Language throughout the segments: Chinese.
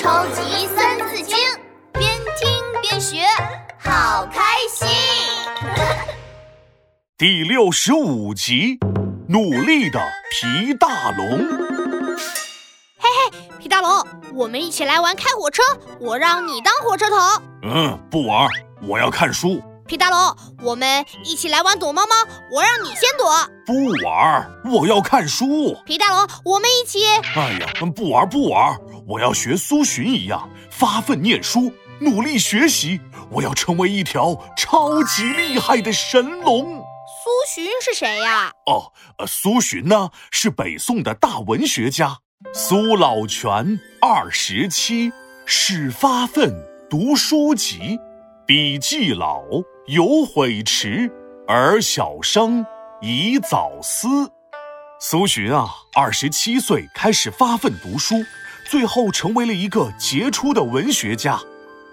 超级三字经，边听边学，好开心。第六十五集，努力的皮大龙。嘿嘿，皮大龙，我们一起来玩开火车，我让你当火车头。嗯，不玩，我要看书。皮大龙，我们一起来玩躲猫猫，我让你先躲。不玩，我要看书。皮大龙，我们一起。哎呀，不玩不玩，我要学苏洵一样发奋念书，努力学习。我要成为一条超级厉害的神龙。苏洵是谁呀？哦，呃，苏洵呢是北宋的大文学家。苏老泉二十七，始发奋读书籍，笔既老。犹悔迟，而小生宜早思。苏洵啊，二十七岁开始发奋读书，最后成为了一个杰出的文学家。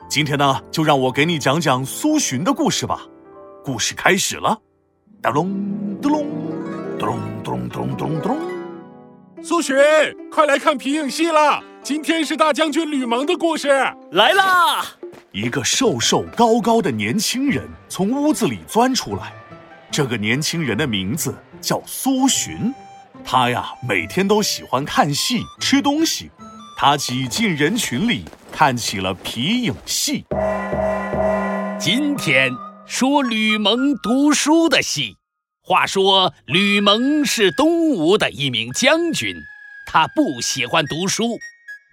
今天呢，就让我给你讲讲苏洵的故事吧。故事开始了，咚隆咚隆咚隆咚隆咚隆咚隆。苏洵，快来看皮影戏啦！今天是大将军吕蒙的故事，来啦！一个瘦瘦高高的年轻人从屋子里钻出来，这个年轻人的名字叫苏洵，他呀每天都喜欢看戏、吃东西，他挤进人群里看起了皮影戏。今天说吕蒙读书的戏。话说吕蒙是东吴的一名将军，他不喜欢读书。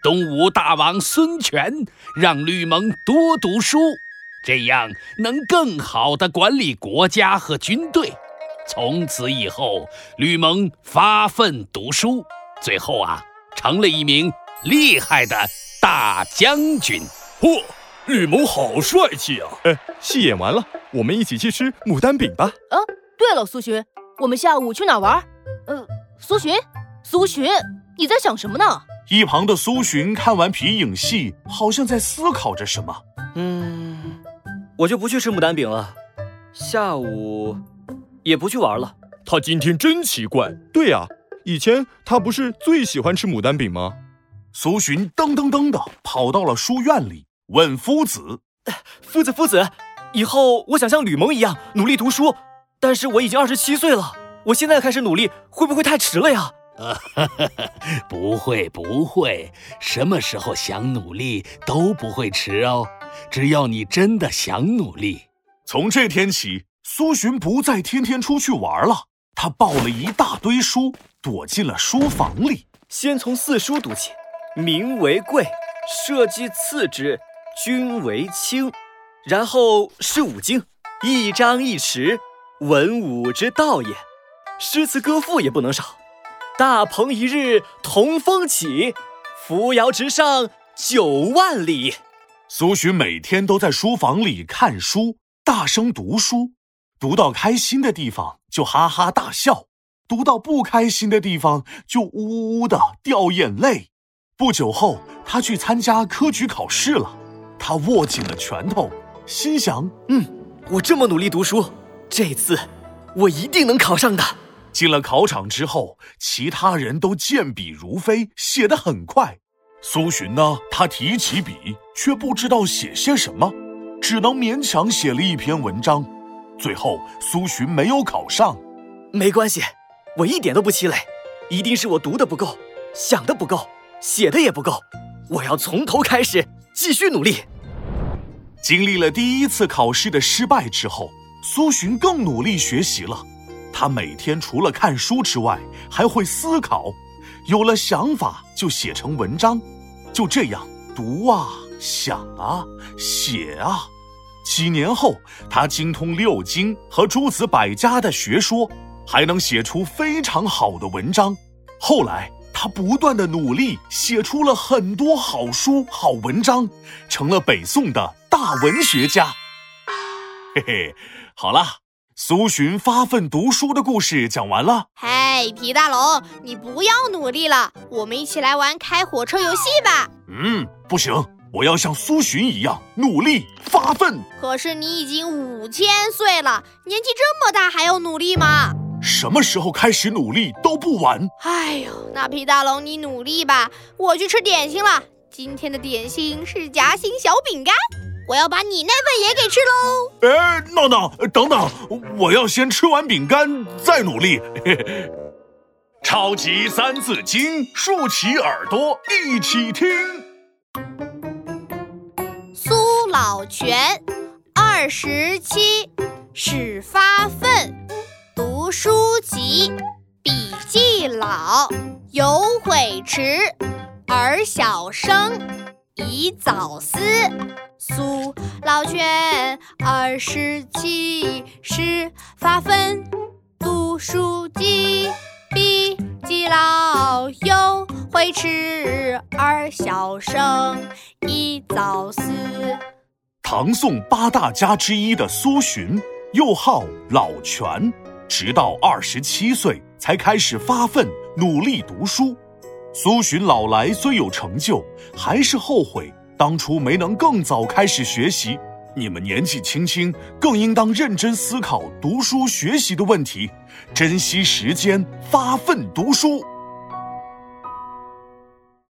东吴大王孙权让吕蒙多读书，这样能更好地管理国家和军队。从此以后，吕蒙发奋读书，最后啊，成了一名厉害的大将军。嚯，吕蒙好帅气啊！哎，戏演完了，我们一起去吃牡丹饼吧。啊，对了，苏洵，我们下午去哪玩？呃，苏洵，苏洵，你在想什么呢？一旁的苏洵看完皮影戏，好像在思考着什么。嗯，我就不去吃牡丹饼了，下午也不去玩了。他今天真奇怪。对呀，以前他不是最喜欢吃牡丹饼吗？苏洵噔噔噔的跑到了书院里，问夫子：“夫子，夫子，以后我想像吕蒙一样努力读书，但是我已经二十七岁了，我现在开始努力会不会太迟了呀？”呃，不会不会，什么时候想努力都不会迟哦。只要你真的想努力，从这天起，苏洵不再天天出去玩了。他抱了一大堆书，躲进了书房里，先从四书读起：名为贵，社稷次之，君为轻。然后是五经，一张一弛，文武之道也。诗词歌赋也不能少。大鹏一日同风起，扶摇直上九万里。苏洵每天都在书房里看书，大声读书，读到开心的地方就哈哈大笑，读到不开心的地方就呜呜的掉眼泪。不久后，他去参加科举考试了，他握紧了拳头，心想：嗯，我这么努力读书，这次我一定能考上的。进了考场之后，其他人都健笔如飞，写得很快。苏洵呢，他提起笔，却不知道写些什么，只能勉强写了一篇文章。最后，苏洵没有考上。没关系，我一点都不气馁，一定是我读的不够，想的不够，写的也不够。我要从头开始，继续努力。经历了第一次考试的失败之后，苏洵更努力学习了。他每天除了看书之外，还会思考，有了想法就写成文章，就这样读啊想啊写啊。几年后，他精通六经和诸子百家的学说，还能写出非常好的文章。后来，他不断的努力，写出了很多好书、好文章，成了北宋的大文学家。嘿嘿，好了。苏洵发奋读书的故事讲完了。嘿，皮大龙，你不要努力了，我们一起来玩开火车游戏吧。嗯，不行，我要像苏洵一样努力发奋。可是你已经五千岁了，年纪这么大还要努力吗？什么时候开始努力都不晚。哎呦，那皮大龙你努力吧，我去吃点心了，今天的点心是夹心小饼干，我要把你那份也给吃喽。哎，闹闹，等等，我要先吃完饼干再努力。超级三字经，竖起耳朵一起听。苏老泉，二十七，始发愤，读书籍，笔记老，有悔迟，而小生，宜早思。苏老泉，二十七，始发愤，读书急。笔记老，有悔迟，而小生，宜早思。唐宋八大家之一的苏洵，又号老泉，直到二十七岁才开始发奋努力读书。苏洵老来虽有成就，还是后悔当初没能更早开始学习。你们年纪轻轻，更应当认真思考读书学习的问题，珍惜时间，发奋读书。